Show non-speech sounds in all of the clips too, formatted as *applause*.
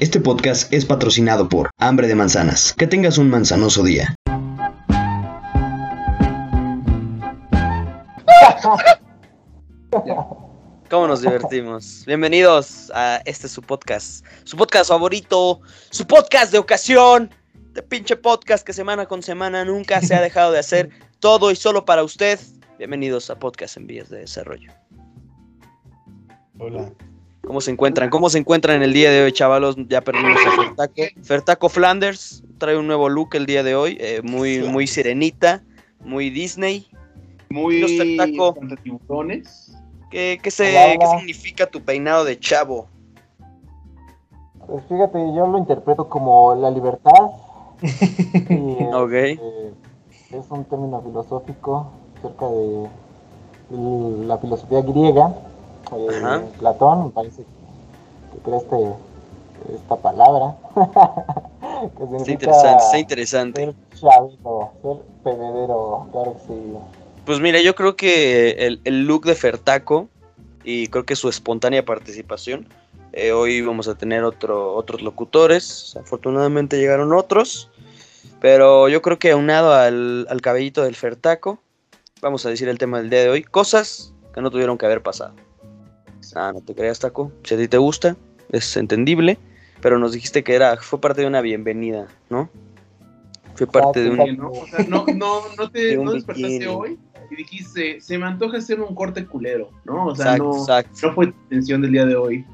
Este podcast es patrocinado por Hambre de Manzanas. Que tengas un manzanoso día. ¿Cómo nos divertimos? Bienvenidos a este su podcast, su podcast favorito, su podcast de ocasión, de pinche podcast que semana con semana nunca se ha dejado de hacer, *laughs* todo y solo para usted. Bienvenidos a Podcast en Vías de Desarrollo. Hola. ¿Cómo se encuentran? ¿Cómo se encuentran en el día de hoy, chavalos? Ya perdimos a Fertaco. Fertaco Flanders trae un nuevo look el día de hoy, eh, muy, muy sirenita, muy Disney. Muy Los Fertaco. tiburones. ¿Qué, qué, se, Hola, hola. ¿Qué significa tu peinado de chavo? Pues fíjate, yo lo interpreto como la libertad. *laughs* y, Ok. este, es un término filosófico acerca de la filosofía griega. Platón, parece que crea este, esta palabra. *laughs* que Está interesante, está interesante. Ser chavito, ser pebedero, claro que sí. Pues mira, yo creo que el, el look de Fertaco y creo que su espontánea participación. eh, hoy vamos a tener otro, otros locutores. Afortunadamente llegaron otros. Pero yo creo que aunado al, al cabellito del Fertaco, vamos a decir el tema del día de hoy. Cosas que no tuvieron que haber pasado. Ah, no te creas, Taco. Si a ti te gusta, es entendible. Pero nos dijiste que era, fue parte de una bienvenida, ¿no? Fue parte de un... ¿no? O sea, no, no, no te De no despertaste hoy y dijiste, se me antoja hacer un corte culero, ¿no? O sea, Exacto, no, exacto. no fue tu intención del día de hoy.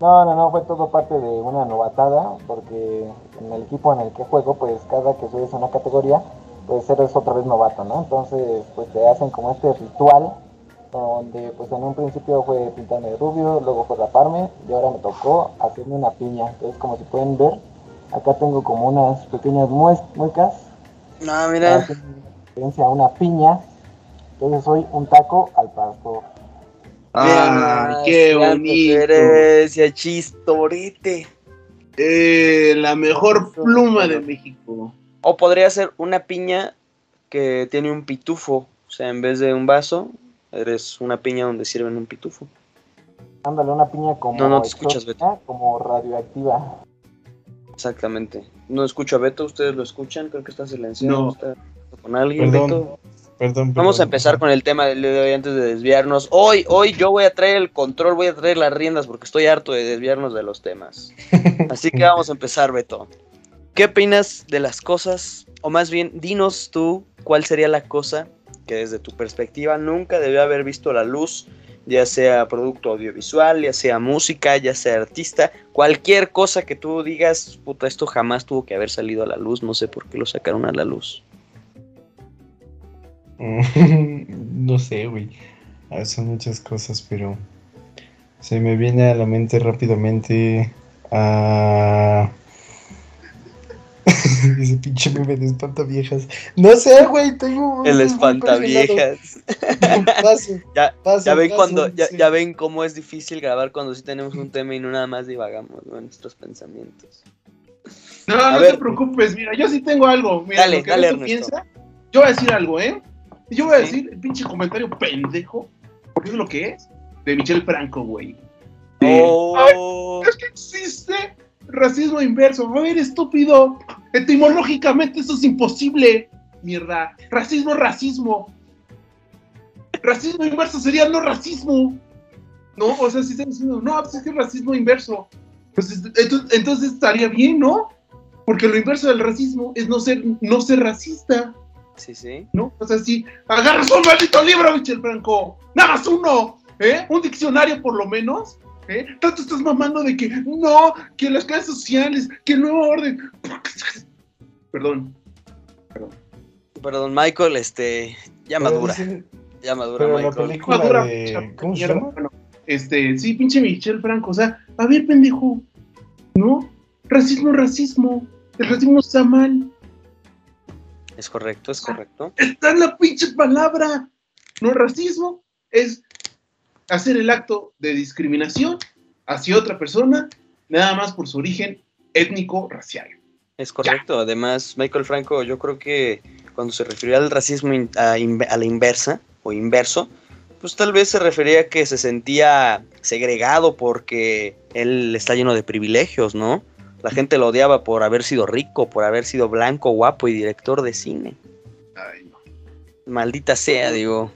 No, no, no, fue todo parte de una novatada, porque en el equipo en el que juego, pues cada que subes a una categoría, pues eres otra vez novato, ¿no? Entonces, pues te hacen como este ritual, donde pues en un principio fue pintarme de rubio, luego fue raparme, y ahora me tocó hacerme una piña. Entonces, como si pueden ver, acá tengo como unas pequeñas mues- muecas, No, mira. hacen referencia a una piña, entonces soy un taco al pastor. ¡Ay, qué bonito! Referencia, chistorete. Eh, la mejor pluma de México. O podría ser una piña que tiene un pitufo. O sea, en vez de un vaso, eres una piña donde sirven un pitufo. Ándale, una piña como No, no te escuchas, exótica, como radioactiva. Exactamente. No escucho a Beto, ustedes lo escuchan, creo que está silenciado. No. está con alguien, Perdón, Beto. Perdón, Vamos a perdón. empezar con el tema del día de hoy antes de desviarnos. Hoy, hoy yo voy a traer el control, voy a traer las riendas porque estoy harto de desviarnos de los temas. *laughs* Así que vamos a empezar, Beto. ¿Qué opinas de las cosas? O más bien, dinos tú cuál sería la cosa que desde tu perspectiva nunca debió haber visto la luz, ya sea producto audiovisual, ya sea música, ya sea artista, cualquier cosa que tú digas, puta, esto jamás tuvo que haber salido a la luz, no sé por qué lo sacaron a la luz. *laughs* no sé, güey. Ah, Son muchas cosas, pero se me viene a la mente rápidamente a... *laughs* Ese pinche meme de espantaviejas. No sé, güey, tengo... El espantaviejas. Paso, *laughs* Ya, paso, Ya ven paso, cuando, ya, sí. ya ven cómo es difícil grabar cuando sí tenemos un tema y no nada más divagamos ¿no? en nuestros pensamientos. No, A no ver. te preocupes, mira, yo sí tengo algo. Mira, Dale, lo que dale, Ernesto. piensa, yo voy a decir algo, ¿eh? Yo voy a Sí. decir el pinche comentario pendejo, porque es lo que es, de Michelle Franco, güey. Oh, Es que existe racismo inverso. A ver, estúpido. Etimológicamente eso es imposible. Mierda. Racismo, racismo. Racismo inverso sería no racismo. No, o sea, si están diciendo, no, pues es que es racismo inverso. Pues es- entonces, entonces estaría bien, ¿no? Porque lo inverso del racismo es no ser, no ser racista, sí, sí. ¿no? O sea, si agarras un maldito libro, Michel Franco, nada más uno, ¿eh? Un diccionario por lo menos, ¿eh? Tanto estás mamando de que no, que las clases sociales, que el nuevo orden. Perdón. Perdón, Michael, este, ya Puedo madura, ya madura, Pero la Michael. película Madura, de... pinche ¿Cómo se llama? Bueno, este, sí, pinche Michel Franco, o sea, a ver, pendejo, ¿no? Racismo, racismo. El racismo está mal. Es correcto, es correcto. Está en la pinche palabra. No racismo es hacer el acto de discriminación hacia otra persona, nada más por su origen étnico racial. Es correcto. Además, Michael Franco, yo creo que cuando se refirió al racismo in- a, a la inversa o inverso, pues tal vez se refería a que se sentía segregado porque él está lleno de privilegios, ¿no? La gente lo odiaba por haber sido rico, por haber sido blanco, guapo y director de cine. Ay, no. Maldita sea, digo.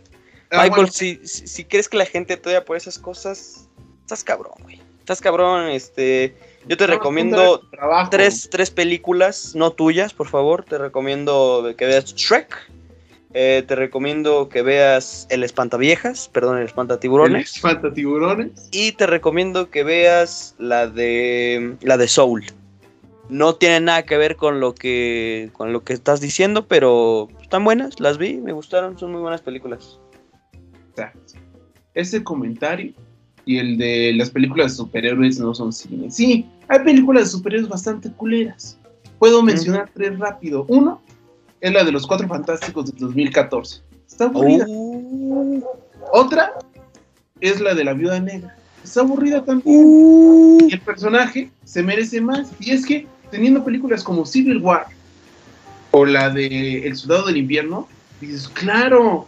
Ah, Michael, bueno, si, si, si crees que la gente te odia por esas cosas, estás cabrón, güey. Estás cabrón, este... Yo te recomiendo tres, tres películas, no tuyas, por favor. Te recomiendo que veas Shrek. Eh, te recomiendo que veas El Espantaviejas, perdón, El Espantatiburones. Espanta tiburones. Y te recomiendo que veas la de la de Soul. No tiene nada que ver con lo que con lo que estás diciendo, pero están buenas, las vi, me gustaron, son muy buenas películas. Exacto. Ese comentario y el de las películas de superhéroes no son cine. Sí, hay películas de superhéroes bastante culeras. Puedo mencionar tres rápido. Uno es la de los Cuatro Fantásticos del 2014. Está aburrida. Uh, Otra es la de la Viuda Negra. Está aburrida también. Y el personaje se merece más. Y es que teniendo películas como Civil War o la de El Soldado del Invierno, dices, claro,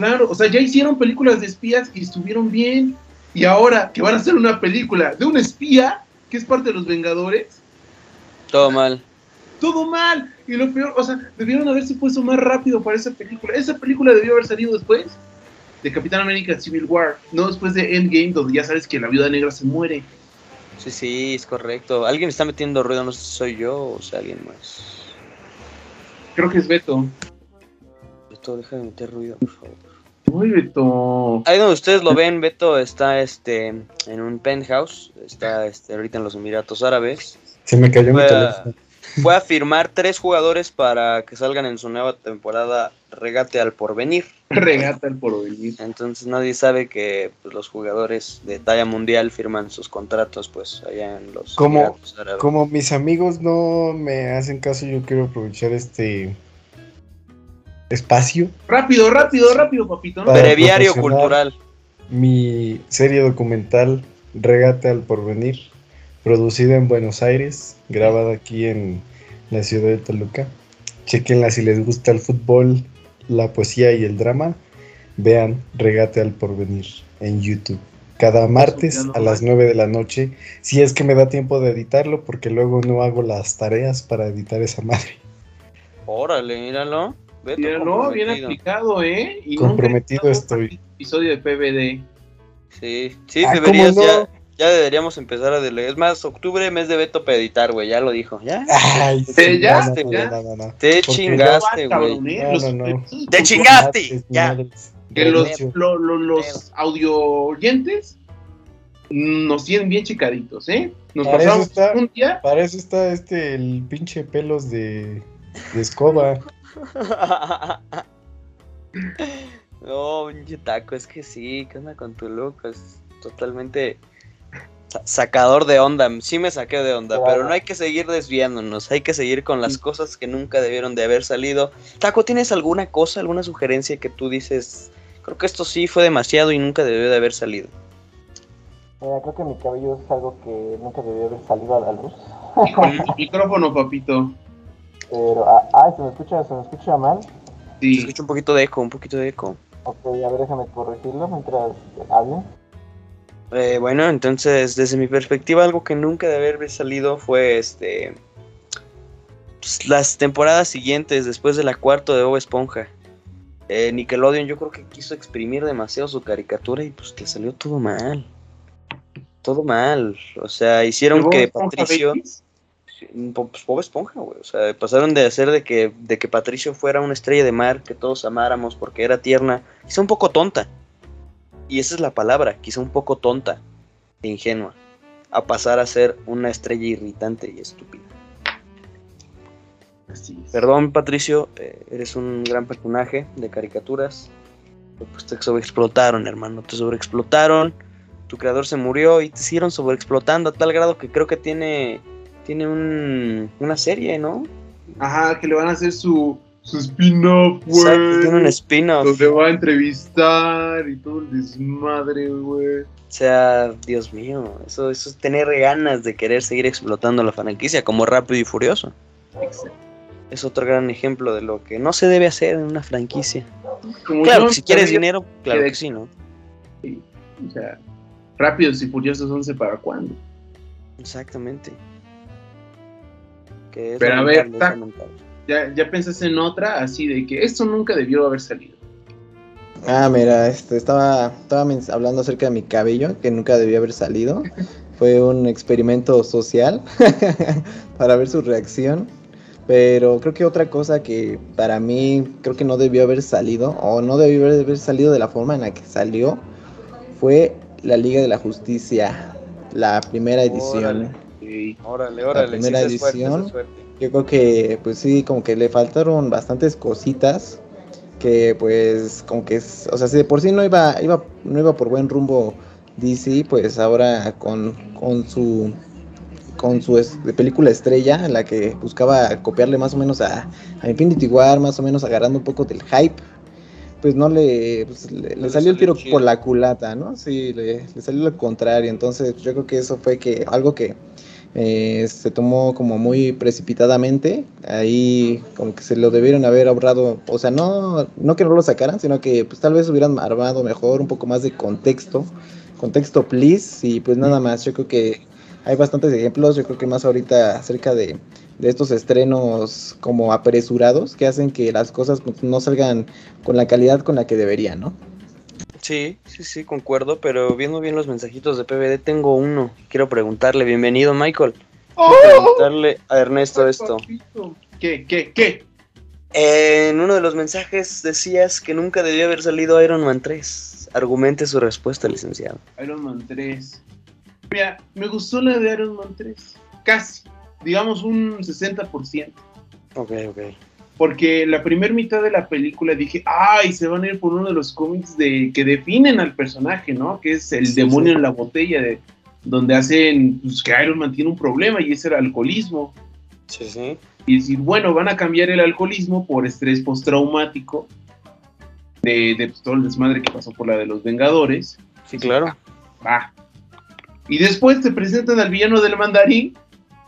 claro, o sea, ya hicieron películas de espías y estuvieron bien. Y ahora que van a hacer una película de un espía que es parte de los Vengadores, todo mal. todo mal. Y lo peor, o sea, debieron haberse puesto más rápido para esa película. Esa película debió haber salido después de Capitán América Civil War, no después de Endgame, donde ya sabes que la viuda negra se muere. Sí, sí, es correcto. Alguien está metiendo ruido, no sé si soy yo o sea alguien más. Creo que es Beto. Beto, deja de meter ruido, por favor. Uy, Beto. Ahí donde ustedes lo ven, Beto está este en un penthouse, está este, ahorita en los Emiratos Árabes. Se me cayó mi Fue a, teléfono. fue a firmar tres jugadores para que salgan en su nueva temporada Regate al Porvenir. Regata el porvenir. Entonces nadie sabe que pues, los jugadores de talla mundial firman sus contratos pues allá en los ¿Cómo? Emiratos Árabes. Como mis amigos no me hacen caso, yo quiero aprovechar este espacio. Rápido, rápido, rápido, papito. Breviario cultural. Mi serie documental Regate al Porvenir, producida en Buenos Aires, grabada aquí en la ciudad de Toluca. Chequenla si les gusta el fútbol, la poesía y el drama. Vean Regate al Porvenir en YouTube. Cada martes a las va. 9 de la noche, si es que me da tiempo de editarlo, porque luego no hago las tareas para editar esa madre. Órale, míralo. Beto Míralo, bien aplicado, ¿eh? Y Comprometido estoy. Episodio de PBD. Sí, sí, Ah, deberías ¿cómo no? ya, ya deberíamos empezar a delegar. Es más, octubre, mes de Beto para editar, güey, ya lo dijo. Ya. Ay, ¿Te sí, ya? no, ¿Te no, ya? no, no, no. Te Porque chingaste, No, güey. No, no, no. ¡Te chingaste! Ya. Que los, lo- lo- los audio oyentes nos tienen bien chicaditos, ¿eh? Nos Para eso pasamos está. un día. Para eso está este, el pinche pelos de, de escoba. *laughs* no, pinche taco, es que sí, ¿qué onda con tu look? Es totalmente sa- sacador de onda. Sí me saqué de onda, pero no hay que seguir desviándonos, hay que seguir con las cosas que nunca debieron de haber salido. Taco, ¿tienes alguna cosa, alguna sugerencia que tú dices? Creo que esto sí fue demasiado y nunca debió de haber salido. Mira, creo que mi cabello es algo que nunca debió haber salido a la luz. *laughs* Micrófono, papito. Pero, ah, ay, se me escucha, se me escucha mal. Se Sí. escucha un poquito de eco, un poquito de eco. Ok, a ver, déjame corregirlo mientras hablen. Eh, bueno, entonces, desde mi perspectiva, algo que nunca debe haber salido fue este. pues, las temporadas siguientes, después de la cuarta de Bob Esponja. Eh, Nickelodeon, yo creo que quiso exprimir demasiado su caricatura y pues le salió todo mal. Todo mal. O sea, hicieron que Patricio. Babies. Pues Bob Esponja, güey. O sea, pasaron de hacer de que, de que Patricio fuera una estrella de mar que todos amáramos porque era tierna, quizá un poco tonta. Y esa es la palabra, quizá un poco tonta e ingenua. A pasar a ser una estrella irritante y estúpida. Así es. Perdón, Patricio, eh, eres un gran personaje de caricaturas. Pues te sobreexplotaron, hermano. Te sobreexplotaron. Tu creador se murió y te siguieron sobreexplotando a tal grado que creo que tiene, tiene un, una serie, ¿no? Ajá, que le van a hacer su, su spin-off, Exacto, tiene un güey. spin-off. Donde va a entrevistar y todo el desmadre, güey. O sea, Dios mío, eso, eso es tener ganas de querer seguir explotando la franquicia como Rápido y Furioso. Es otro gran ejemplo de lo que no se debe hacer en una franquicia. como Claro, si quieres dinero, claro que- que sí, ¿no? O sea, rápidos y furiosos 11 para cuándo. Exactamente. Que es Pero a ver, ta-. Ya, ya pensaste en otra, así de que esto nunca debió haber salido. Ah, mira, este, estaba, estaba hablando acerca de mi cabello, que nunca debió haber salido. *laughs* Fue un experimento social *laughs* para ver su reacción. Pero creo que otra cosa que para mí creo que no debió haber salido, o no debió haber haber salido de la forma en la que salió, fue la Liga de la Justicia, la primera edición. Órale. Sí. Órale, órale. primera sí, edición. Yo creo que, pues sí, como que le faltaron bastantes cositas que, pues, como que, es, o sea, si de por sí no iba, iba, no iba por buen rumbo DC, pues ahora con, con su, con su es- película estrella, en la que buscaba copiarle más o menos a, a Infinity War, más o menos agarrando un poco del hype, pues no le, pues, le, salió el tiro chido. por la culata, ¿no? Sí, le, le salió lo contrario, entonces yo creo que eso fue que algo que eh, se tomó como muy precipitadamente. Ahí como que se lo debieron haber ahorrado. O sea, no, no que no lo sacaran, sino que pues tal vez hubieran armado mejor un poco más de contexto. Contexto, please. Y pues nada más. Yo creo que hay bastantes ejemplos. Yo creo que más ahorita acerca de, de estos estrenos como apresurados que hacen que las cosas pues, no salgan con la calidad con la que deberían, ¿no? Sí, sí, sí, concuerdo, pero viendo bien los mensajitos de PBD, tengo uno. Quiero preguntarle, bienvenido, Michael. ¡Oh! Preguntarle a Ernesto esto. ¿Qué, qué, qué? En uno de los mensajes decías que nunca debió haber salido Iron Man 3. Argumente su respuesta, licenciado. Iron Man 3. Mira, me gustó la de Iron Man 3. Casi. Digamos un 60%. Ok, ok. Porque la primera mitad de la película dije, ay, se van a ir por uno de los cómics de, que definen al personaje, ¿no? Que es el Sí, demonio sí. en la botella, de, donde hacen pues, que Iron Man tiene un problema y es el alcoholismo. Sí, sí. Y decir, bueno, van a cambiar el alcoholismo por estrés postraumático de, de pues, todo el desmadre que pasó por la de los Vengadores. Sí, claro. Va. Y después te presentan al villano del mandarín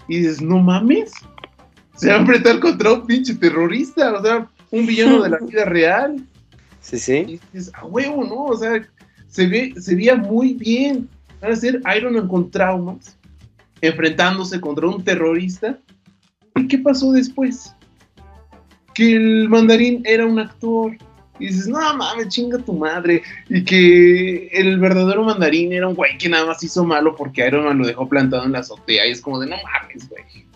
y dices, no mames, se va a enfrentar contra un pinche terrorista, o sea, un villano de la *laughs* vida real. Sí, sí. Y dices, a huevo, ¿no? O sea, se, ve, se veía muy bien. Van a ser Iron Man con traumas, enfrentándose contra un terrorista. ¿Y qué pasó después? Que el mandarín era un actor. Y dices, no mames, chinga tu madre. Y que el verdadero mandarín era un güey que nada más hizo malo porque Iron Man lo dejó plantado en la azotea. Y es como de, no mames, güey.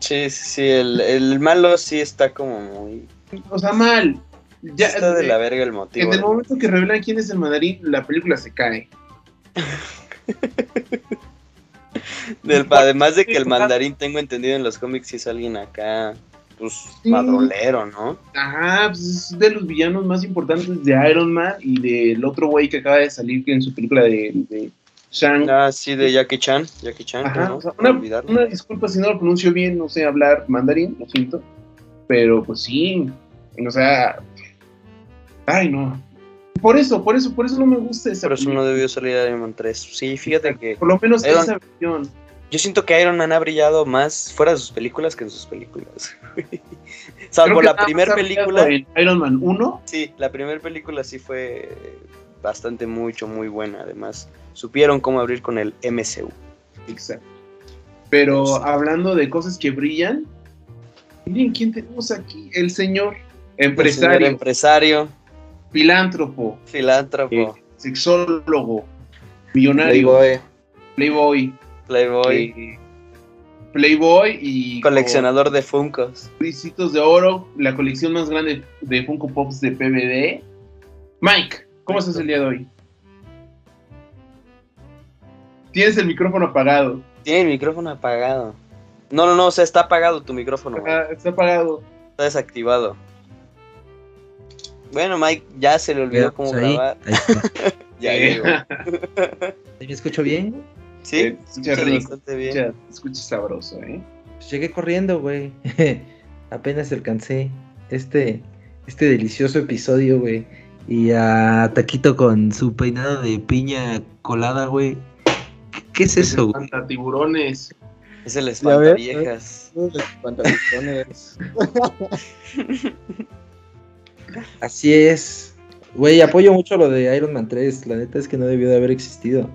Sí, sí, sí. El, el malo sí está como muy. O sea, mal. Ya, está de eh, la verga el motivo. En el momento que revelan quién es el mandarín, la película se cae. *laughs* Del- además de que el mandarín, tengo entendido en los cómics, sí es alguien acá, pues, Sí. madrolero, ¿no? Ajá, pues es de los villanos más importantes de Iron Man y del otro güey que acaba de salir en su película de, de Shang. Ah, sí, de Jackie Chan. Jackie Chan, Ajá, ¿no? o sea, Para una, disculpa si no lo pronuncio bien, no sé hablar mandarín, lo siento. Pero pues sí, o sea. Ay, no. Por eso, por eso, por eso no me gusta esa Por eso no debió salir Iron Man 3. Sí, fíjate que Por lo menos Iron- esa versión. yo siento que Iron Man ha brillado más fuera de sus películas que en sus películas. *laughs* Salvo la primera película. En Iron Man 1, Sí, la primera película sí fue bastante mucho, muy buena. Además, supieron cómo abrir con el MCU. Exacto. Pero Sí. hablando de cosas que brillan, miren quién tenemos aquí, el señor El empresario, señor empresario, filántropo, filántropo, eh, sexólogo, millonario, Playboy. playboy, playboy, eh, playboy y coleccionador de Funkos. con ricitos de oro, la colección más grande de Funko Pops de PBD. Mike, ¿cómo estás el día de hoy? Tienes el micrófono apagado. Tiene el micrófono apagado. No, no, no, o sea, está apagado tu micrófono. Ah, está apagado. Está desactivado. Bueno, Mike, ya se le olvidó cómo Pues ahí, grabar. ahí está. *laughs* Ya llegó. ¿Sí *laughs* ¿Me escucho bien? Sí, Eh, escucha bastante bien. escucha, escucha sabroso, ¿eh? Pues llegué corriendo, güey. *laughs* Apenas alcancé este, este delicioso episodio, güey. Y a Taquito con su peinado de piña colada, güey. ¿Qué, es eso, güey? Espanta tiburones. Es el espantaviejas. Los pantalones. *laughs* Así es. Güey, apoyo mucho lo de Iron Man 3. La neta es que no debió de haber existido.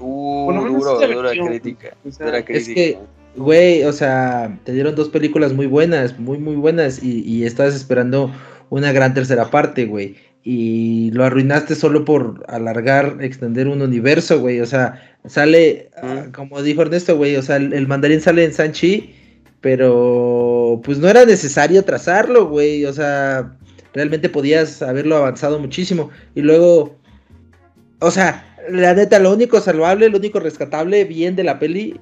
Uh, duro, dura crítica. o sea, dura Es crítica. que, güey, o sea, te dieron dos películas muy buenas, muy, muy buenas. Y, y estabas esperando una gran tercera parte, güey. Y lo arruinaste solo por alargar, extender un universo, güey. O sea, sale, ah, como dijo Ernesto, güey, o sea, el, el mandarín sale en Sanchi, pero pues no era necesario trazarlo, güey. O sea, realmente podías haberlo avanzado muchísimo. Y luego, o sea, la neta, lo único salvable, lo único rescatable bien de la peli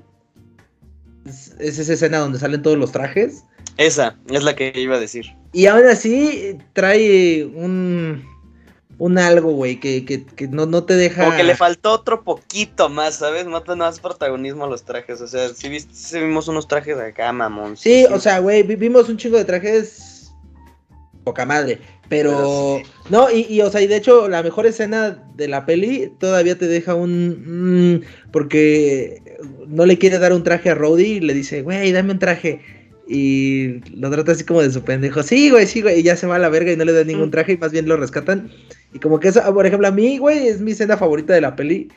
es, es esa escena donde salen todos los trajes. Esa es la que iba a decir. Y aún así trae un, un algo, güey, que, que, que no, no te deja... Como que le faltó otro poquito más, ¿sabes? No te más protagonismo a los trajes. O sea, si viste, sí vimos unos trajes acá, mamón. Sí, o sea, güey, vi- vimos un chingo de trajes poca madre. Pero, Pero no, y, y, o sea, y de hecho, la mejor escena de la peli todavía te deja un. mm, porque no le quiere dar un traje a Rhodey y le dice, güey, dame un traje. Y lo trata así como de su pendejo. Sí, güey, sí, güey. Y ya se va a la verga y no le da ningún Mm. traje y más bien lo rescatan. Y como que eso, ah, por ejemplo, a mí, güey, es mi escena favorita de la peli.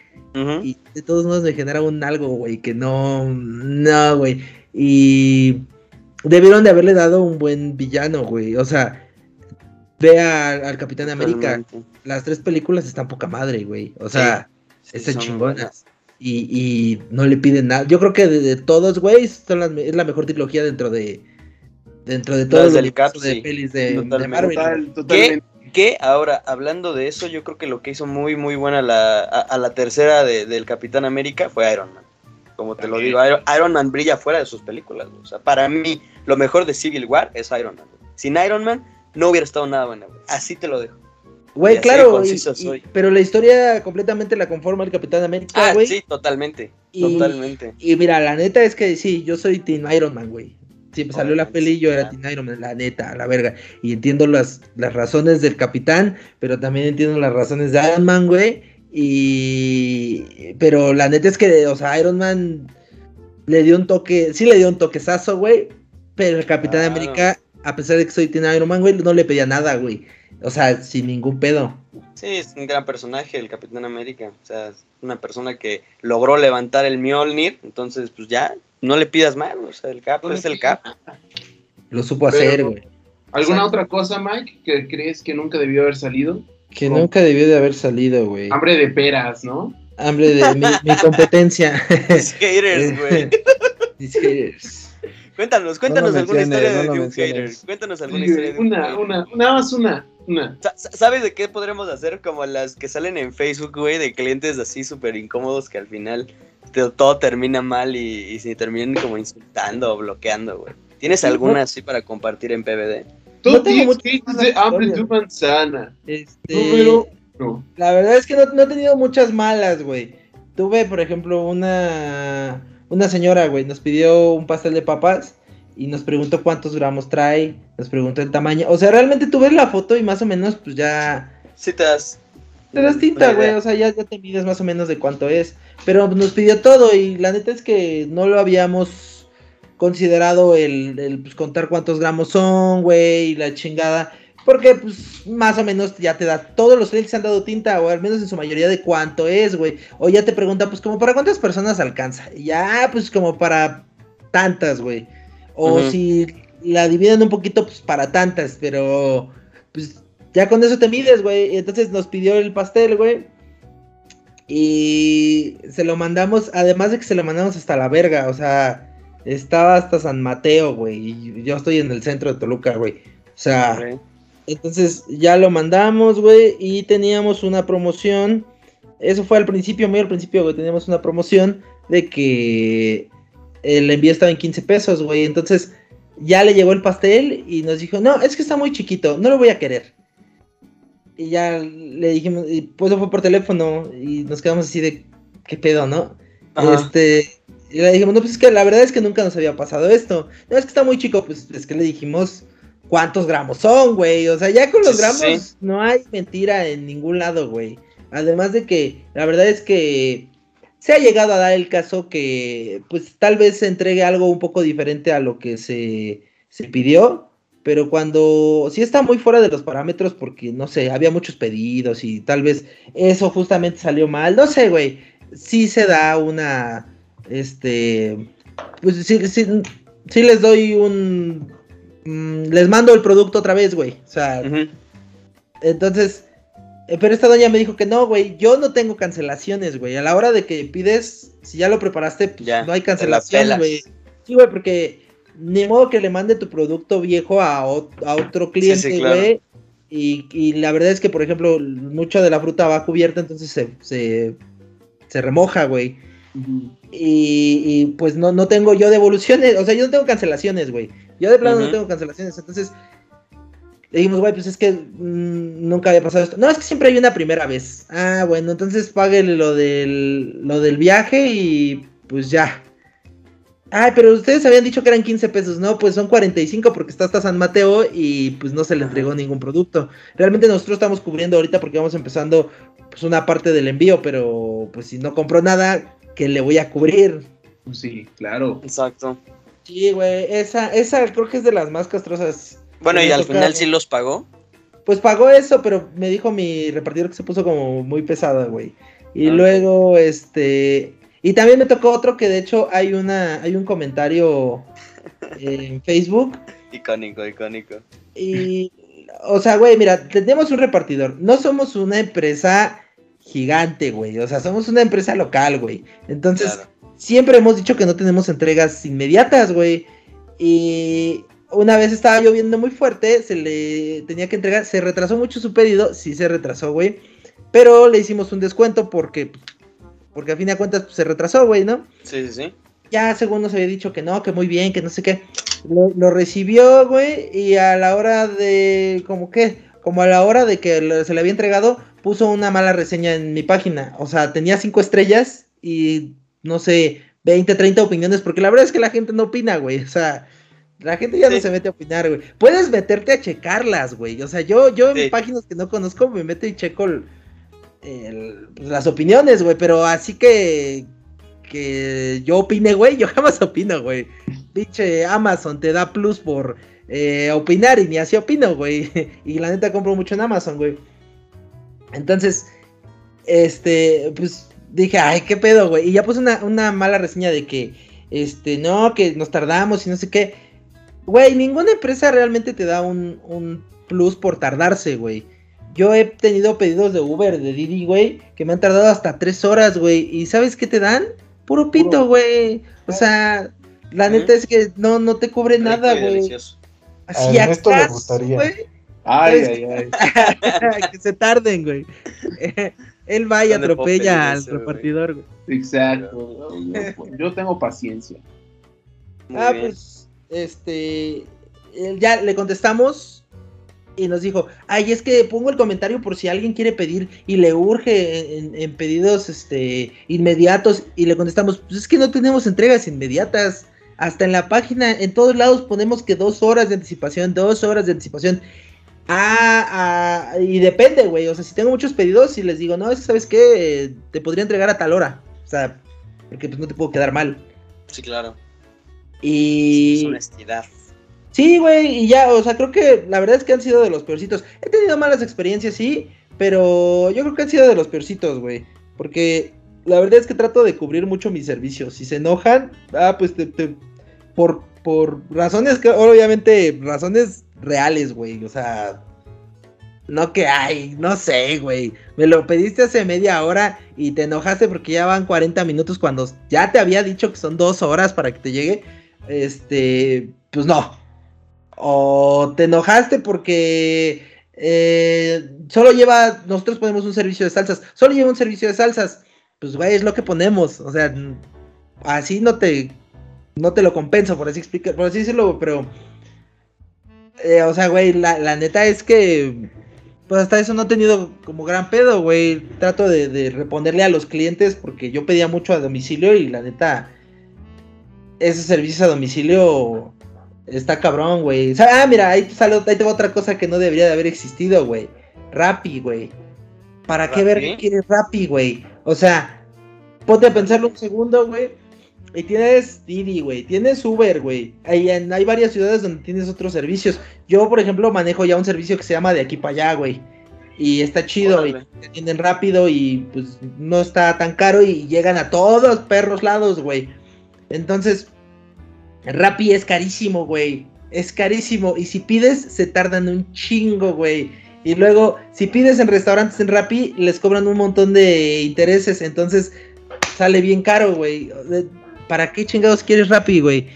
Y de todos modos me genera un algo, güey, que no, no, güey. Y debieron de haberle dado un buen villano, güey. O sea, ve a- al Capitán América. Las tres películas están poca madre, güey. O sea, Sí, están son chingonas. buenas. Y, y no le piden nada. Yo creo que de, de todos, güey, es la mejor trilogía dentro de dentro de todo Las el del universo Cap, de sí. pelis de, de. Marvel. Total, totalmente. Que ahora, hablando de eso, yo creo que lo que hizo muy, muy buena la, a, a la tercera de- del Capitán América fue Iron Man. Como te lo digo, Iron, Iron Man brilla fuera de sus películas. güey. O sea, para mí, lo mejor de Civil War es Iron Man. güey. Sin Iron Man, no hubiera estado nada bueno. güey. Así te lo dejo. Güey, claro, y- y- pero la historia completamente la conforma el Capitán América, Ah, güey. sí, totalmente. Y- Totalmente. Y mira, la neta es que sí, yo soy Team Iron Man, güey. Siempre salió la peli y yo era. Team Iron Man, la neta, la verga. Y entiendo las, las razones del capitán, pero también entiendo las razones de Iron Man, güey. Y. Pero la neta es que, o sea, Iron Man le dio un toque, sí le dio un toquezazo, güey. Pero el Capitán. América, a pesar de que soy Team Iron Man, güey, no le pedía nada, güey. O sea, sin ningún pedo. Sí, es un gran personaje el Capitán América. O sea, es una persona que logró levantar el Mjolnir. Entonces, pues ya, no le pidas más. O sea, el Cap es el Cap. Lo supo Pero- hacer, güey. ¿Alguna Exacto. otra cosa, Mike, que crees que nunca debió haber salido? Que nunca debió de haber salido, güey. Hambre de peras, ¿no? Hambre de mi, mi *laughs* competencia. Los haters, *laughs* güey. Mis haters. Cuéntanos, cuéntanos alguna historia no de menciones. hater. Cuéntanos alguna historia de un una, hater. una, nada más una, una. Sa- sa- ¿Sabes de qué podremos hacer? Como las que salen en Facebook, güey, de clientes así súper incómodos que al final te- todo termina mal y, y se terminan como insultando o bloqueando, güey. ¿Tienes alguna así para compartir en PBD? Tú No tengo tienes muchas de hambre tu manzana. Este, Número uno. la verdad es que no, no he tenido muchas malas, güey. Tuve, por ejemplo, una una señora, güey, nos pidió un pastel de papas y nos preguntó cuántos gramos trae, nos preguntó el tamaño. O sea, realmente tú ves la foto y más o menos, pues ya Sí te das... te das tinta, güey. O sea, ya, ya te mides más o menos de cuánto es. Pero nos pidió todo y la neta es que no lo habíamos considerado el, el, pues, contar cuántos gramos son, güey, y la chingada. Porque, pues, más o menos ya te da. Todos los clientes han dado tinta, o al menos en su mayoría de cuánto es, güey. O ya te pregunta, pues, como para cuántas personas alcanza. Y ya, pues, como para tantas, güey. O si la dividen un poquito, pues, para tantas. Pero, pues, ya con eso te mides, güey. Entonces nos pidió el pastel, güey. Y se lo mandamos, además de que se lo mandamos hasta la verga, o sea, estaba hasta San Mateo, güey. Y yo estoy en el centro de Toluca, güey. O sea. Entonces ya lo mandamos, güey, y teníamos una promoción. Eso fue al principio, muy al principio, güey. Teníamos una promoción de que el envío estaba en 15 pesos, güey. Entonces ya le llegó el pastel y nos dijo, no, es que está muy chiquito, no lo voy a querer. Y ya le dijimos, y pues fue por teléfono y nos quedamos así de, ¿qué pedo, no? Ajá. Este, y le dijimos, no, pues es que la verdad es que nunca nos había pasado esto. No, es que está muy chico, pues es que le dijimos cuántos gramos son, güey. O sea, ya con los Sí, gramos sí. no hay mentira en ningún lado, güey. Además de que la verdad es que se ha llegado a dar el caso que pues tal vez se entregue algo un poco diferente a lo que se, se pidió. pero cuando sí está muy fuera de los parámetros porque, no sé, había muchos pedidos y tal vez eso justamente salió mal, no sé, güey, sí se da una, este, pues sí, sí, sí les doy un, mm, les mando el producto otra vez, güey, o sea, entonces, eh, pero esta doña me dijo que no, güey, yo no tengo cancelaciones, güey. A la hora de que pides, si ya lo preparaste, pues Ya, no hay cancelación, güey. Sí, güey, porque ni modo que le mande tu producto viejo a, ot- a otro cliente, sí, claro. güey. Y, y la verdad es que, por ejemplo, mucha de la fruta va cubierta, entonces se, se, se remoja, güey. Y, y, pues no, no tengo yo devoluciones, o sea, yo no tengo cancelaciones, güey. Yo de plano no tengo cancelaciones, entonces le dijimos, güey, pues es que mm, nunca había pasado esto. No, es que siempre hay una primera vez. Ah, bueno, entonces páguele lo del, lo del viaje y pues ya. Ay, pero ustedes habían dicho que eran 15 pesos, no, pues son 45 porque está hasta San Mateo y pues no se le entregó ningún producto. Realmente nosotros estamos cubriendo ahorita porque vamos empezando pues una parte del envío, pero pues si no compró nada, ¿qué le voy a cubrir? Pues sí, claro. Exacto. Sí, güey, esa, esa creo que es de las más castrosas. Bueno, y al final sí los pagó. Pues pagó eso, pero me dijo mi repartidor que se puso como muy pesada, güey. Y Ah, luego, este... Y también me tocó otro que de hecho hay una hay un comentario *laughs* en Facebook Icónico, icónico. y o sea, güey, mira, tenemos un repartidor. No somos una empresa gigante, güey. O sea, somos una empresa local, güey. Entonces, Claro. Siempre hemos dicho que no tenemos entregas inmediatas, güey. Y una vez estaba lloviendo muy fuerte, se le tenía que entregar, se retrasó mucho su pedido, sí se retrasó, güey. Pero le hicimos un descuento porque, porque a fin de cuentas pues, se retrasó, güey, ¿no? Sí, sí, sí. Ya según nos había dicho que no, que muy bien, que no sé qué. Lo, lo recibió, güey, y a la hora de, como que, como a la hora de que se le había entregado, puso una mala reseña en mi página. O sea, tenía cinco estrellas y, no sé, 20, 30 opiniones, porque la verdad es que la gente no opina, güey. O sea, la gente ya no se mete a opinar, güey. Puedes meterte a checarlas, güey. O sea, yo, yo en páginas que no conozco me meto y checo el- el- pues, las opiniones, güey. Pero así que que yo opine, güey, yo jamás opino, güey. Pinche Amazon te da plus por eh, opinar y ni así opino, güey. *laughs* Y la neta compro mucho en Amazon, güey. Entonces, este, pues dije, ay, qué pedo, güey. Y ya puse una, una mala reseña de que, este, no, que nos tardamos y no sé qué. Güey, ninguna empresa realmente te da un, un plus por tardarse, güey. Yo he tenido pedidos de Uber, de Didi, güey, que me han tardado hasta tres horas, güey. ¿Y sabes qué te dan? Puro pito, güey. O sea, la neta es que no, no te cubre Rico nada, güey. Así A le acaso, gustaría. güey, Ay, Es- ay, ay. *laughs* que se tarden, güey. *laughs* Él va y ¿Dónde puedo atropella al repartidor, güey. Exacto. Yo, yo tengo paciencia. Muy ah, bien. pues, este, él ya le contestamos y nos dijo, ay, es que pongo el comentario por si alguien quiere pedir y le urge en, en pedidos, este, inmediatos y le contestamos, pues es que no tenemos entregas inmediatas. Hasta en la página, en todos lados ponemos que dos horas de anticipación, dos horas de anticipación. Ah, ah, y depende, güey. O sea, si tengo muchos pedidos y les digo, no, es que sabes qué, te podría entregar a tal hora. O sea, porque pues no te puedo quedar mal. Sí, claro. Y. Es honestidad. Sí, güey, y ya, o sea, creo que la verdad es que han sido de los peorcitos. He tenido malas experiencias, sí, pero yo creo que han sido de los peorcitos, güey. Porque la verdad es que trato de cubrir mucho mis servicios. Si se enojan, ah, pues te, te- por, por razones que, obviamente, razones reales, güey. O sea, no que hay, no sé, güey. Me lo pediste hace media hora y te enojaste porque ya van 40 minutos cuando ya te había dicho que son dos horas para que te llegue. Este, pues no. O te enojaste porque eh, solo lleva, nosotros ponemos un servicio de salsas, solo lleva un servicio de salsas. Pues güey, es lo que ponemos. O sea, así no te, no te lo compenso, por así explicar, por así decirlo, pero eh, o sea, güey, la, la neta es que pues hasta eso no he tenido como gran pedo, güey. Trato de, de responderle a los clientes porque yo pedía mucho a domicilio y la neta, esos servicios a domicilio está cabrón, güey. O sea, ah, mira, ahí sale, ahí te va otra cosa que no debería de haber existido, güey. Rappi, güey. ¿Para qué ver qué quieres Rappi, güey? O sea, ponte a pensarlo un segundo, güey. Y tienes Didi, güey. Tienes Uber, güey. Hay, hay varias ciudades donde tienes otros servicios. Yo, por ejemplo, manejo ya un servicio que se llama de aquí para allá, güey. Y está chido, Órale. y te atienden rápido y pues no está tan caro y llegan a todos perros lados, güey. Entonces, Rappi es carísimo, güey. Es carísimo. Y si pides, se tardan un chingo, güey. Y luego, si pides en restaurantes en Rappi, les cobran un montón de intereses. Entonces, sale bien caro, güey. ¿Para qué chingados quieres Rappi, güey?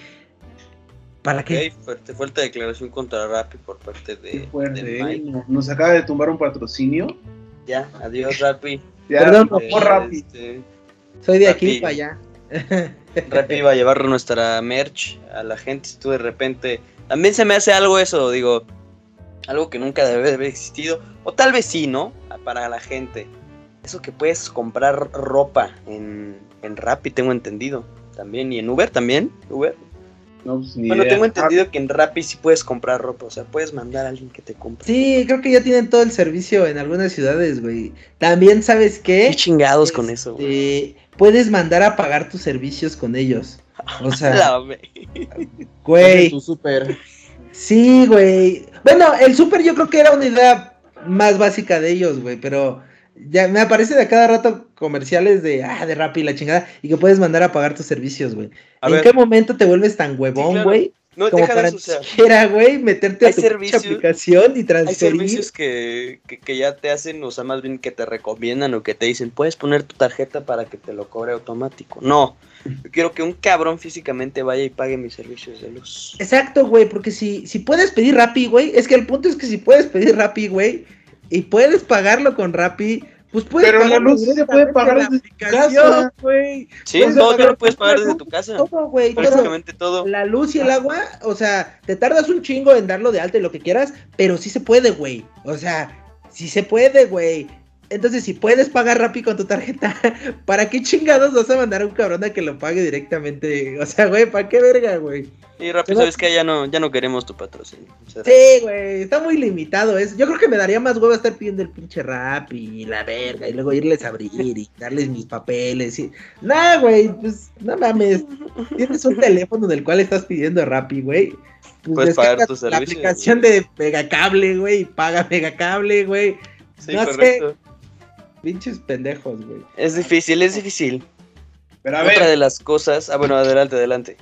¿Para qué? Ok, fuerte, fuerte declaración contra Rappi por parte de, fuerte, de. Mike. Nos acaba de tumbar un patrocinio. Ya, adiós Rappi. Ya, Perdón, Eh, Rappi. este, Soy de Rappi. aquí para allá. *laughs* Rappi iba a llevar nuestra merch a la gente. Si tú de repente. También se me hace algo eso, digo. Algo que nunca debe de haber existido. O tal vez sí, ¿no? Para la gente. Eso que puedes comprar ropa en, en Rappi, tengo entendido. También. Y en Uber también. Uber. No, pues, ni Bueno, idea. tengo entendido que en Rappi sí puedes comprar ropa. O sea, puedes mandar a alguien que te compre. Sí, creo que ya tienen todo el servicio en algunas ciudades, güey. También, ¿sabes qué? Qué chingados con eso, güey. Este, puedes mandar a pagar tus servicios con ellos. O *laughs* sea, La güey. Tu súper. Sí, güey. Bueno, el súper yo creo que era una idea más básica de ellos, güey, pero ya me aparece de a cada rato comerciales de ah, de Rappi la chingada y que puedes mandar a pagar tus servicios, güey. ¿En ver, qué momento te vuelves tan huevón, claro. güey? no como deja de para ni siquiera, güey, meterte a hay tu servicios- aplicación y Hay transferir. servicios que, que, que ya te hacen, o sea, más bien que te recomiendan o que te dicen, puedes poner tu tarjeta para que te lo cobre automático. No, yo quiero que un cabrón físicamente vaya y pague mis servicios de luz. Exacto, güey, porque si, si puedes pedir Rappi, güey, es que el punto es que si puedes pedir Rappi, güey, y puedes pagarlo con Rappi, pues puedes Pero la pagarlo luz se puede pagar la desde tu casa. güey. Sí, Puedes todo ya pagar lo puedes pagar la desde tu casa. Todo, güey. Prácticamente todo. La luz y el agua, o sea, te tardas un chingo en darlo de alta y lo que quieras, pero sí se puede, güey. O sea, sí se puede, güey. Entonces, si puedes pagar Rappi con tu tarjeta, *laughs* ¿para qué chingados vas a mandar a un cabrón a que lo pague directamente? O sea, güey, ¿para qué verga, güey? Y Pero- sabes que ya no, ya no queremos tu patrocinio. O sea, Sí, güey, está muy limitado eso. Yo creo que me daría más huevo estar pidiendo el pinche rap y la verga, y luego irles a abrir y darles mis papeles. Y... Nah, güey, pues no mames. Tienes un teléfono del cual estás pidiendo Rappi, güey. Pues Puedes pagar descarga tus La aplicación de Megacable, güey, y paga Megacable, güey. sí, no sé. Pinches pendejos, güey. Es difícil, es difícil. Pero a Otra ver, de las cosas. Ah, bueno, adelante, adelante.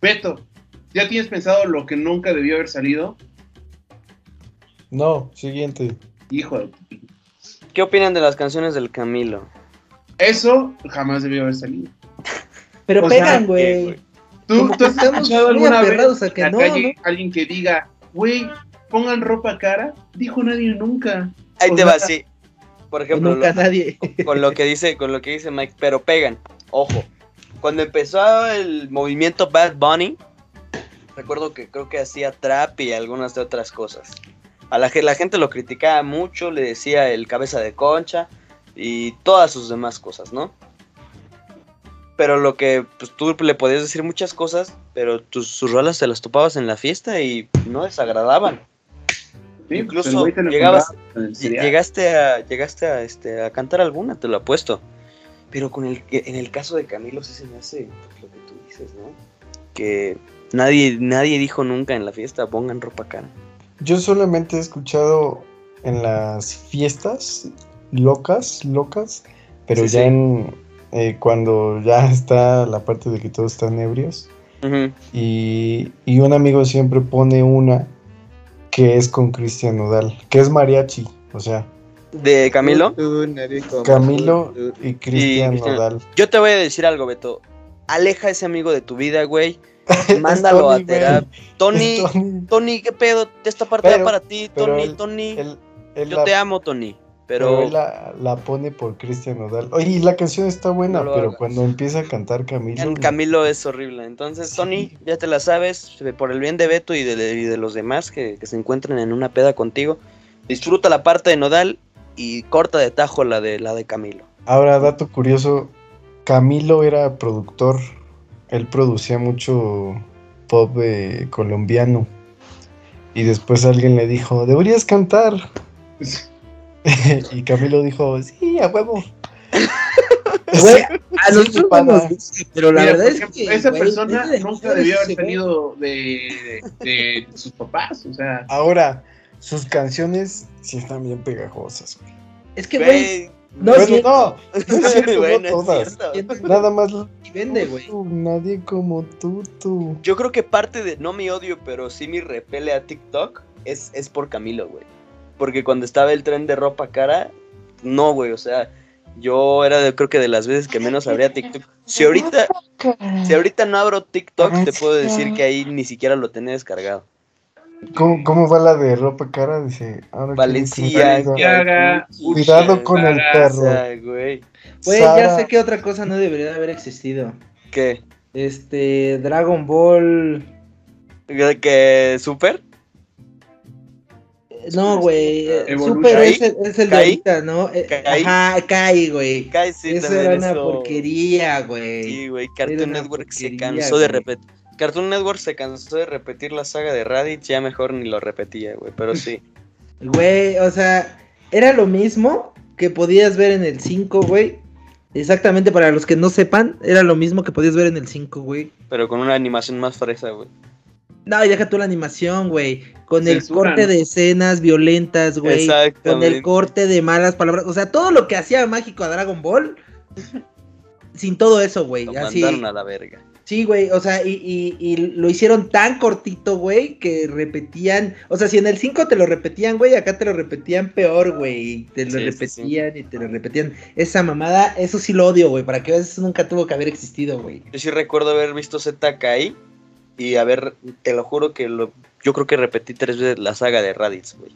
Beto, ¿ya tienes pensado lo que nunca debió haber salido? No, siguiente. Hijo de... ¿Qué opinan de las canciones del Camilo? Eso jamás debió haber salido. Pero O pegan, ¿qué, güey. ¿Tú, tú has escuchado alguna vez que en la no, calle alguien que diga, güey, pongan ropa cara? Dijo nadie nunca. Ahí O te sea, va, sí. Por ejemplo, Nunca lo- nadie. con lo que dice, con lo que dice Mike, pero pegan. Ojo, cuando empezó el movimiento Bad Bunny, recuerdo que creo que hacía trap y algunas de otras cosas. A la, la gente lo criticaba mucho, le decía el cabeza de concha y todas sus demás cosas, ¿no? Pero lo que pues, tú le podías decir muchas cosas, pero tus, sus rolas te las topabas en la fiesta y no desagradaban. Sí, Incluso llegabas-. Llegaste a, llegaste a, este, a cantar alguna, te lo apuesto. Pero con el, que- en el caso de Camilo sí se me hace pues, lo que tú dices, ¿no? Que nadie, nadie dijo nunca en la fiesta pongan ropa cara. Yo solamente he escuchado en las fiestas locas, locas, pero Sí, ya sí. en eh, cuando ya está la parte de que todos están ebrios y, y un amigo siempre pone una que es con Cristian Nodal, que es mariachi, o sea, De Camilo, Camilo y Cristian Nodal. yo te voy a decir algo, Beto. Aleja a ese amigo de tu vida, güey. *laughs* Mándalo a Tony, terapia. Tony, *laughs* Tony. Tony, ¿qué pedo? Esta parte va Pero- para ti, Tony, Tony. Yo la- te amo, Tony. Pero la, la pone por Cristian Nodal. Oye, y la canción está buena, No pero hagas. cuando empieza a cantar Camilo. Camilo es horrible. Entonces, Sí. Tony, *laughs* ya te la sabes. Por el bien de Beto y de, y de los demás que, que se encuentren en una peda contigo. Disfruta la parte de Nodal y corta de tajo la de la de Camilo. Ahora, dato curioso, Camilo era productor, él producía mucho pop eh, colombiano y después alguien le dijo, deberías cantar. *laughs* *laughs* y Camilo dijo, sí, a huevo. *laughs* Güey, *laughs* a Sí, nosotros no nos pero la Mira, verdad por es ejemplo, que. esa güey, persona de nunca debió haber salido de, de, de sus papás. O sea, Ahora, sus canciones sí están bien pegajosas, güey. Es que, güey, no bueno, no, no es cierto, güey, no es todas. cierto. Nada más y vende, güey. tú, nadie como tú, tú. Yo creo que parte de no mi odio, pero sí mi repele a TikTok es, es por Camilo, güey. Porque cuando estaba el tren de ropa cara, no, güey, o sea, yo era de, creo que de las veces que menos abría TikTok. Si ahorita, si ahorita no abro TikTok, te puedo decir que ahí ni siquiera lo tenía descargado. ¿Cómo, cómo va la de ropa cara? Dice, ahora Valencia, Cuidado con el Sara, O perro. sea, güey, Güey, ya sé que otra cosa no debería de haber existido. ¿qué? Este, Dragon Ball. ¿Que- ¿Que super? No, güey. eh. Super ¿Kai? es el, es el de ¿Kai? ahorita, ¿no? Eh, ¿Kai? Ajá, Kai, güey. Cae, sí, Eso era una eso. porquería, güey. Sí, güey, Cartoon Network se cansó de repetir. Cartoon Network se cansó de repetir la saga de Raditz, ya mejor ni lo repetía, güey, pero sí. *laughs* Güey, o sea, era lo mismo que podías ver en el 5, güey. Exactamente, para los que no sepan, era lo mismo que podías ver en el 5, güey. Pero con una animación más fresa, güey. No, y deja tú la animación, güey. Con el corte de escenas violentas, güey. Con el corte de malas palabras. O sea, todo lo que hacía mágico a Dragon Ball. *laughs* sin todo eso, güey. Lo Así. mandaron a la verga. Sí, güey. O sea, y, y- y lo hicieron tan cortito, güey, que repetían. O sea, si en el 5 te lo repetían, güey, acá te lo repetían peor, güey. Te lo Sí, sí, repetían y te lo repetían. Esa mamada, eso sí lo odio, güey. Para que veas, eso nunca tuvo que haber existido, güey. Yo sí recuerdo haber visto ZKI y haber, te lo juro que lo, yo creo que repetí tres veces la saga de Raditz, güey.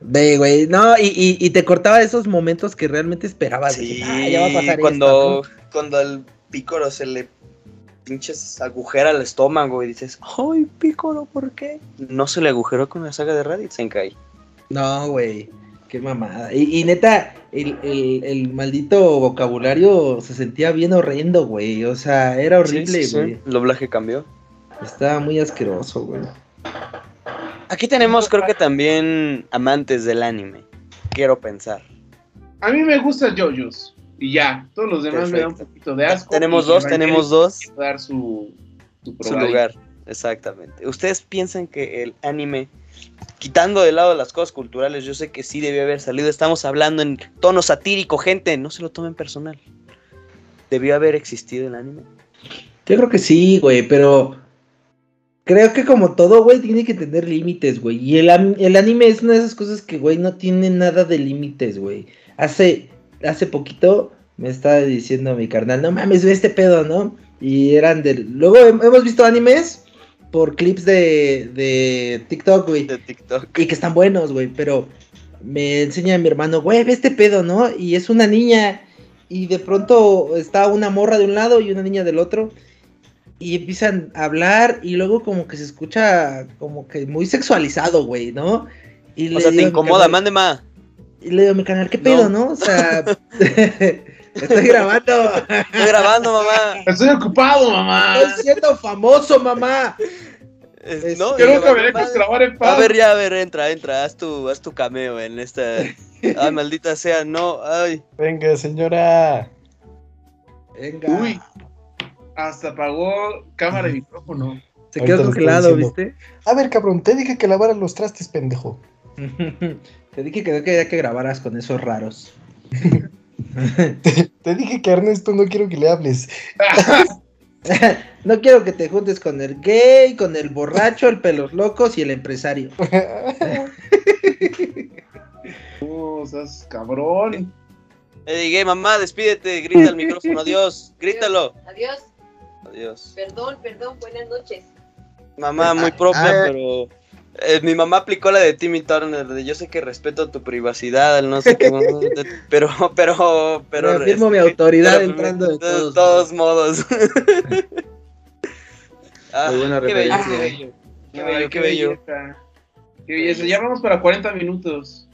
Ve, güey, no, y, y, y te cortaba esos momentos que realmente esperabas. Sí, "Ah, ya va a pasar cuando, esto, cuando al Pícoro se le pinches agujera al estómago y dices, ay, Pícoro, ¿por qué? No se le agujeró con la saga de Raditz en Kai. ¿no? No, güey, qué mamada. Y, y neta, el, el, el maldito vocabulario se sentía bien horrendo, güey. O sea, era horrible, Sí, sí, sí. güey. El doblaje cambió. Estaba muy asqueroso, güey. Aquí tenemos, creo que también amantes del anime. Quiero pensar. a mí me gusta JoJo's. Y ya, todos los demás me dan un poquito de asco. tenemos dos, tenemos dos. dar su, su, lugar, exactamente. ¿Ustedes piensan que el anime, quitando de lado las cosas culturales, yo sé que sí debió haber salido, estamos hablando en tono satírico, gente, no se lo tomen personal. ¿Debió haber existido el anime? Yo creo que sí, güey, pero creo que como todo, güey, tiene que tener límites, güey. Y el, el anime es una de esas cosas que, güey, no tiene nada de límites, güey. Hace, hace poquito me estaba diciendo mi carnal, no mames, ve este pedo, ¿no? Y eran de... Luego hem- hemos visto animes por clips de, de TikTok, güey. De TikTok. Y que están buenos, güey, pero me enseña mi hermano, güey, ve este pedo, ¿no? Y es una niña y de pronto está una morra de un lado y una niña del otro y empiezan a hablar y luego como que se escucha como que muy sexualizado, güey, ¿no? Y O sea, te incomoda, mande más. Y le digo a mi canal, ¿qué pedo, no? O sea, *laughs* *laughs* estoy grabando. Estoy grabando, mamá. Estoy ocupado, mamá. Estoy siendo famoso, mamá. Es- Es- ¿no? Nunca le me madre. grabar en A paz. ver, ya, a ver, entra, entra, haz tu, haz tu cameo en esta. Ay, maldita sea, no, ay. Venga, señora. Venga. Uy. Hasta apagó cámara y micrófono. Se Ahorita quedó congelado. ¿viste? A ver, cabrón, te dije que lavaras los trastes, pendejo. *laughs* Te dije que no quería que grabaras con esos raros. Te *laughs* dije que a Ernesto no quiero que le hables. *laughs* no quiero que te juntes con el gay, con el borracho, el pelos locos y el empresario. Oh, seas cabrón. Le dije, mamá, despídete, grita al micrófono, adiós, grítalo. Adiós, Adiós. perdón, perdón, buenas noches. Mamá, muy propia, pero. Eh, mi mamá aplicó la de Timmy Turner, de yo sé que respeto tu privacidad, no sé qué, *laughs* pero, pero, pero. Reafirmo mi este, autoridad pero- entrando de de todos. modos. *laughs* Ah, Muy buena qué bello, qué bello, qué bello, qué bello. belleza. Qué belleza. Ya vamos para 40 minutos.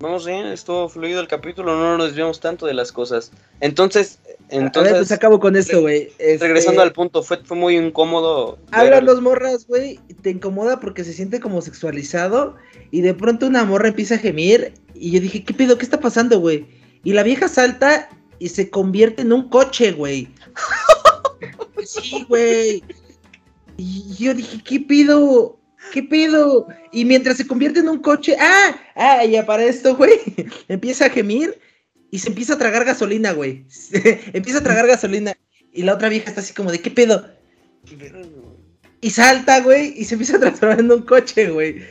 Vamos bien, estuvo fluido el capítulo, no nos desviamos tanto de las cosas. Entonces, a ver, pues entonces, acabo con esto, güey. Este, regresando al punto, fue, fue muy incómodo. Hablan los morras, güey, te incomoda porque se siente como sexualizado y de pronto una morra empieza a gemir y yo dije, ¿qué pedo? ¿Qué está pasando, güey? Y la vieja salta y se convierte en un coche, güey. *laughs* Sí, güey. Y yo dije, ¿qué pido? ¿Qué pido? Y mientras se convierte en un coche, ¡ah! ¡ah! Y para esto, güey, *laughs* empieza a gemir y se empieza a tragar gasolina, güey. *laughs* empieza a tragar gasolina. Y la otra vieja está así como de, ¿qué pedo? Y salta, güey, y se empieza a transformar en un coche, güey.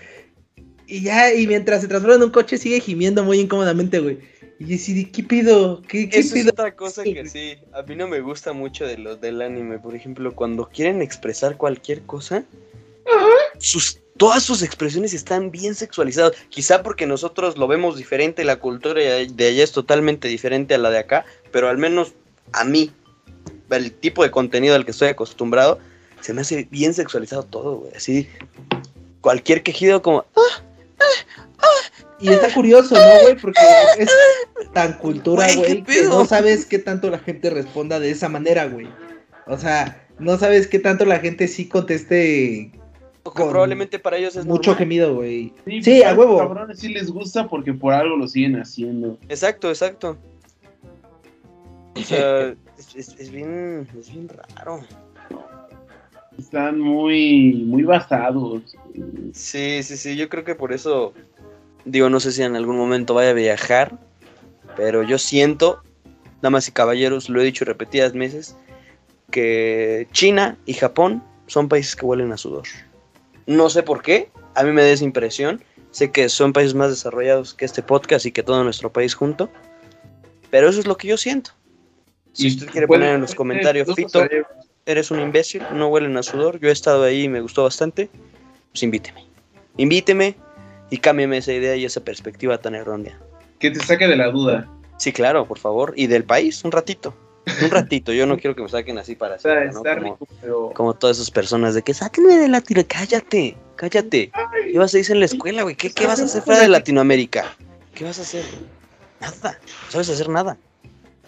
Y ya, y mientras se transforma en un coche, sigue gimiendo muy incómodamente, güey. Y yo así, ¿qué pido? ¿Qué, qué Eso es otra cosa que sí, a mí no me gusta mucho de los del anime. Por ejemplo, cuando quieren expresar cualquier cosa, sus, todas sus expresiones están bien sexualizadas. Quizá porque nosotros lo vemos diferente, la cultura de allá es totalmente diferente a la de acá, pero al menos a mí, el tipo de contenido al que estoy acostumbrado, se me hace bien sexualizado todo, güey. Así, cualquier quejido como... "Ah, Y está curioso, ¿no, güey? Porque es tan cultura, Güey, ¿qué güey, que no sabes qué tanto la gente responda de esa manera, güey. O sea, no sabes qué tanto la gente sí conteste o que Con probablemente para ellos es mucho normal". gemido, güey. Sí, Sí, a los huevo. cabrones sí les gusta porque por algo lo siguen haciendo. Exacto, exacto. O sea, *laughs* es, es- es bien, es bien raro. Están muy, muy basados. Sí, sí, sí, yo creo que por eso, digo, no sé si en algún momento vaya a viajar, pero yo siento, damas y caballeros, lo he dicho repetidas veces, que China y Japón son países que huelen a sudor. No sé por qué, a mí me da esa impresión, sé que son países más desarrollados que este podcast y que todo nuestro país junto, pero eso es lo que yo siento. Si usted quiere poner en los comentarios, Fito, eres un imbécil, no huelen a sudor, yo he estado ahí y me gustó bastante, pues invíteme. Invíteme y cámbiame esa idea y esa perspectiva tan errónea. Que te saque de la duda. Sí, claro, por favor. Y del país, un ratito. Un ratito, yo no quiero que me saquen así para *laughs* O sea, siempre, ¿no? está Como, rico, pero. como todas esas personas de que sáquenme de Latino, cállate, cállate. ¿Qué vas a decir en la escuela, güey? ¿Qué, qué vas a hacer fuera de Latinoamérica? ¿Qué vas a hacer? Nada, no sabes hacer nada.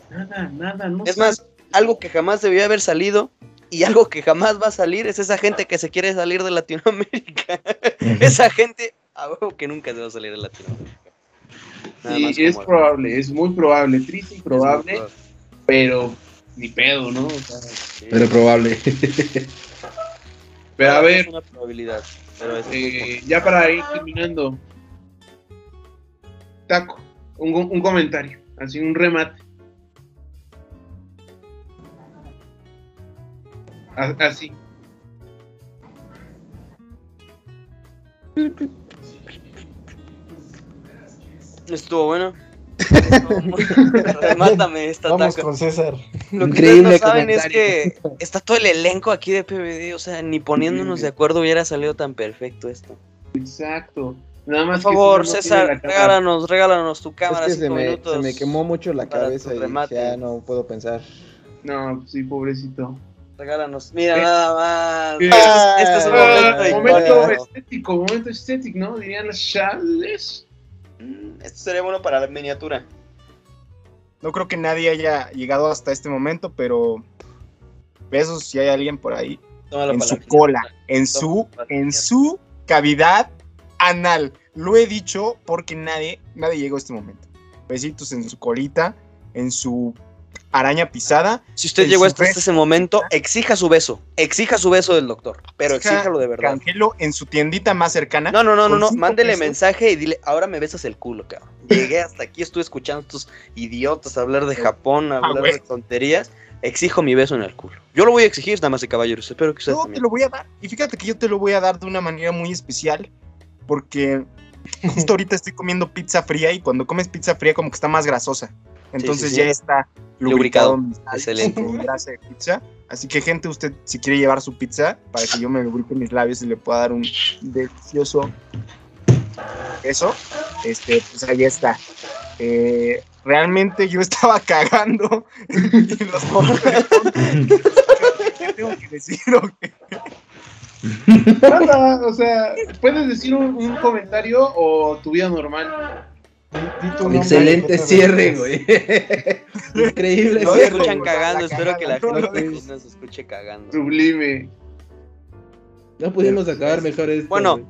Nada, nada, no Es sabes. más, algo que jamás debió haber salido y algo que jamás va a salir es esa gente que se quiere salir de Latinoamérica. *laughs* esa gente, a huevo que nunca se va a salir de Latinoamérica. Nada Sí, es probable, es muy probable, triste y probable, pero ni pedo, ¿no? O sea, Sí. Pero probable. pero a Es ver, una probabilidad, pero es eh, ya para ir terminando, Taco, un, un comentario, así un remate. Así. Estuvo bueno. *laughs* Remátame esta Vamos con César. Lo que Increíble ustedes no saben es que está todo el elenco aquí de PBD, o sea, ni poniéndonos de acuerdo hubiera salido tan perfecto esto. Exacto. Nada más Por favor, César no regálanos, regálanos tu Es cámara, que se cinco me, minutos. se me quemó mucho la cabeza y remate. ya no puedo pensar. No, sí, pobrecito. Regálanos. Mira, ¿Qué? nada más. ¿Qué? Este es un Ah, momento icónico. estético, momento estético, ¿no? Dirían las chales. Mm, Esto sería bueno para la miniatura. No creo que nadie haya llegado hasta este momento, pero besos si hay alguien por ahí Tómalo en su la cola, en Tómalo su, en su cavidad anal. Lo he dicho porque nadie, nadie llegó a este momento. Besitos en su colita, en su araña pisada. Si usted llegó hasta ese momento, exija su beso. Exija su beso del doctor. Pero exíjalo de verdad. Canjelo en su tiendita más cercana. No, no, no, no, no. Mándele pesos. mensaje y dile, ahora me besas el culo, cabrón. Llegué hasta aquí, estuve escuchando a estos idiotas hablar de Japón, hablar güey. de tonterías. Exijo mi beso en el culo. Yo lo voy a exigir, damas y caballeros. Espero que ustedes Yo te lo voy a dar. Y fíjate que yo te lo voy a dar de una manera muy especial. Porque justo *laughs* ahorita estoy comiendo pizza fría y cuando comes pizza fría como que está más grasosa. Entonces sí. ya está Lubricado. lubricado. Excelente. con grasa *laughs* de pizza. Así que gente, usted si quiere llevar su pizza para que yo me lubrique mis labios y le pueda dar un delicioso eso, este, pues ahí está. Eh, realmente yo *laughs* estaba cagando y los ¿Qué *laughs* tengo que decir? o qué? Nada, o sea, puedes decir un, un comentario o tu vida normal. Excelente cierre, güey. *laughs* Increíble No se cierre. escuchan cagando, la espero que la gente nos escuche cagando. Sublime. No pudimos acabar mejor esto. Bueno,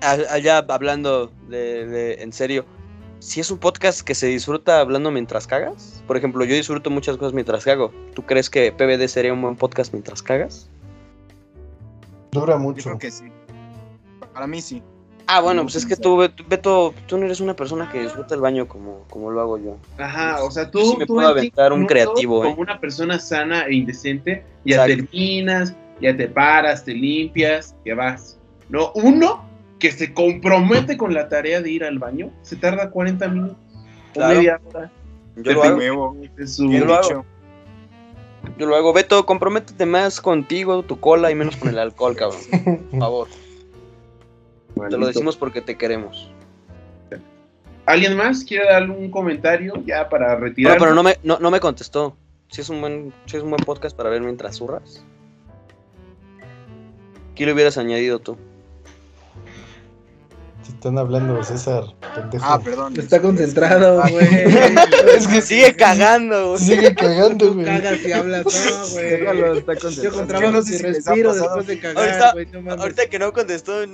Allá hablando de, de- en serio, si es un podcast que se disfruta hablando mientras cagas, por ejemplo, yo disfruto muchas cosas mientras cago. ¿Tú crees que PBD sería un buen podcast mientras cagas? Dura Yo mucho. creo que sí. Para mí sí. Ah, bueno, pues es que tú, Bet- Beto, tú no eres una persona que disfruta el baño como, como lo hago yo. Ajá, o sea, Yo tú, sí me tú puedo en aventar un creativo, ¿eh? Como una persona sana e indecente, ya Exacto. terminas, ya te paras, te limpias, ya vas. No, uno que se compromete con la tarea de ir al baño, se tarda 40 minutos Claro. o media hora. Yo lo hago. Es su- Yo lo hago. Yo lo hago. Beto, comprométete más contigo, tu cola y menos con el alcohol, cabrón. Por favor. Te lo decimos porque te queremos. ¿Alguien más quiere dar algún comentario ya para retirar? No, pero no me, no, no me contestó. Si es un buen, si es un buen podcast para ver mientras zurras. ¿Qué le hubieras añadido tú? Están hablando, César. Pendejo. Ah, perdón. Está concentrado, güey. *laughs* Es que Sigue cagando, güey. Sigue cagando, güey. Cagas y hablas, no, *laughs* güey. Déjalo, está Yo concentrado. con Yo trabajo no sé si respiro después de cagar, Ahorita-. No que no contestó,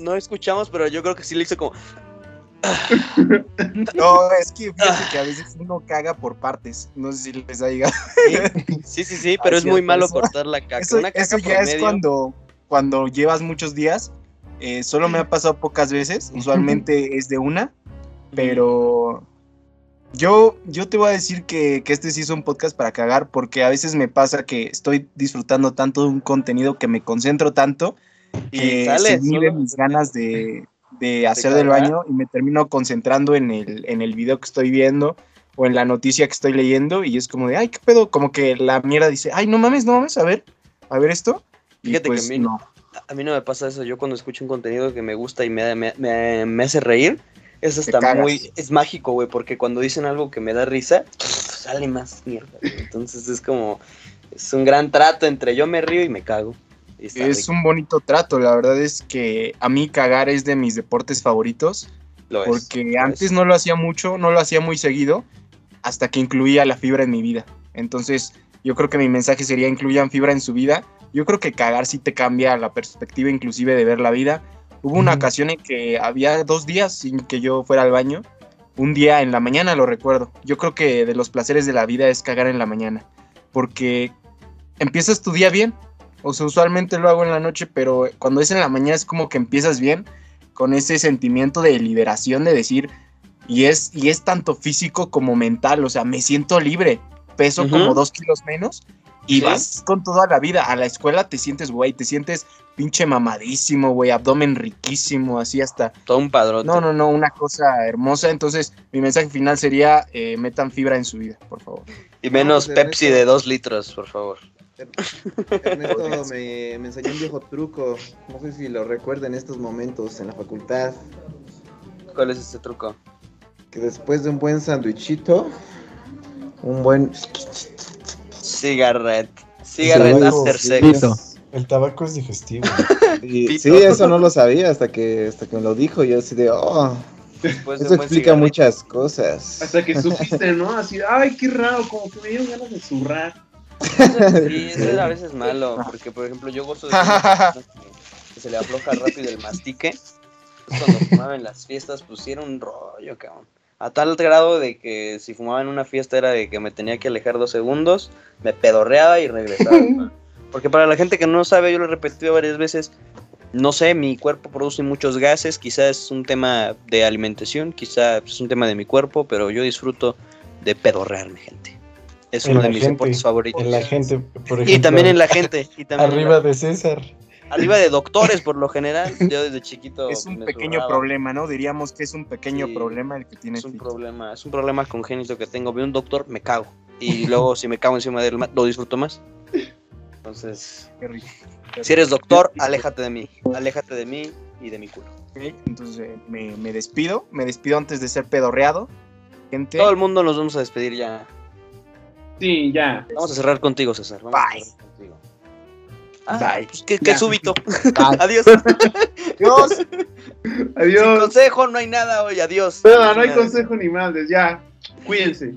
no, escuchamos, pero yo creo que sí le hizo como. No, es que fíjate que a veces uno caga por partes. No sé si les ha llegado. Sí, sí, sí, pero *laughs* es muy malo eso- cortar la caca. Eso, Una caca eso ya es cuando, cuando llevas muchos días. Eh, solo me ha pasado pocas veces. Usualmente es de una. Pero yo, yo te voy a decir que, que este sí es un podcast para cagar. Porque a veces me pasa que estoy disfrutando tanto de un contenido que me concentro tanto. Y que se miden mis ganas de, de hacer del baño y me termino concentrando en el, en el video que estoy viendo o en la noticia que estoy leyendo y es como de, ay, qué pedo, como que la mierda dice, ay, no mames, no mames, a ver, a ver esto. Y Fíjate que pues, a mí- no. A mí no me pasa eso. Yo cuando escucho un contenido que me gusta y me, me, me- me hace reír, está cagas. muy. Es mágico, güey, porque cuando dicen algo que me da risa, sale más mierda. Entonces es como. Es un gran trato entre yo me río y me cago. Y Es rico. un bonito trato, la verdad es que a mí cagar es de mis deportes favoritos, Lo es, porque lo antes es. no lo hacía mucho, no lo hacía muy seguido, hasta que incluía la fibra en mi vida. Entonces, yo creo que mi mensaje sería incluyan fibra en su vida. Yo creo que cagar sí te cambia la perspectiva inclusive de ver la vida. Hubo una ocasión en que había dos días sin que yo fuera al baño. Un día en la mañana lo recuerdo. Yo creo que de los placeres de la vida es cagar en la mañana, porque empiezas tu día bien. O sea, usualmente lo hago en la noche, pero cuando es en la mañana es como que empiezas bien con ese sentimiento de liberación de decir, y es, y es tanto físico como mental, o sea, me siento libre, peso como dos kilos menos y Sí. vas con toda la vida. A la escuela te sientes, güey, te sientes pinche mamadísimo, güey, abdomen riquísimo, así hasta... Todo un padrote. No, no, no, una cosa hermosa. Entonces, mi mensaje final sería, eh, metan fibra en su vida, por favor. Y menos No, Pepsi de dos litros, por favor. Ernesto me, me enseñó un viejo truco. No sé si lo recuerda en estos momentos en la facultad. ¿Cuál es este truco? Que después de un buen sandwichito, un buen. Cigarette. Cigarette tabaco, after sex. El tabaco es digestivo. *laughs* Y- sí, eso no lo sabía hasta que, hasta que me lo dijo. Yo así de, oh, Después de eso explica cigarrito. muchas cosas. Hasta que supiste, ¿no? Así, ay, qué raro, como que me dieron ganas de zurrar. Sí, eso es a veces malo, porque por ejemplo yo gozo de que, se le afloja rápido el mastique. Cuando fumaba en las fiestas, pues sí era un rollo, cabrón. A tal grado de que si fumaba en una fiesta era de que me tenía que alejar dos segundos, me pedorreaba y regresaba. *laughs* Porque para la gente que no sabe, yo lo he repetido varias veces, no sé, mi cuerpo produce muchos gases, quizás es un tema de alimentación, quizás es un tema de mi cuerpo, pero yo disfruto de pedorrearme, gente. Es En uno de mis gente, deportes favoritos. En la gente, por ejemplo. Y también en la gente. Y también en Arriba la- de César. Arriba de doctores, por lo general. Yo desde chiquito. Es un pequeño problema, ¿no? Diríamos que es un pequeño Sí, problema el que tiene Es un Fito. problema, es un problema congénito que tengo. Veo un doctor, me cago. Y luego si me cago encima de él, lo disfruto más. Entonces, Qué rico. si eres doctor, aléjate de mí. Aléjate de mí y de mi culo. Ok, Entonces eh, me, me despido, me despido antes de ser pedorreado. Gente, Todo el mundo nos vamos a despedir ya. Sí, ya. Vamos a cerrar contigo, César. Vamos a Bye. cerrar contigo. Ah, Bye. pues qué, súbito. *laughs* Bye. adiós. *laughs* Dios. Sin Adiós. consejo, no hay nada hoy. Adiós. No hay Nada. consejo ni madres, ya. Cuídense.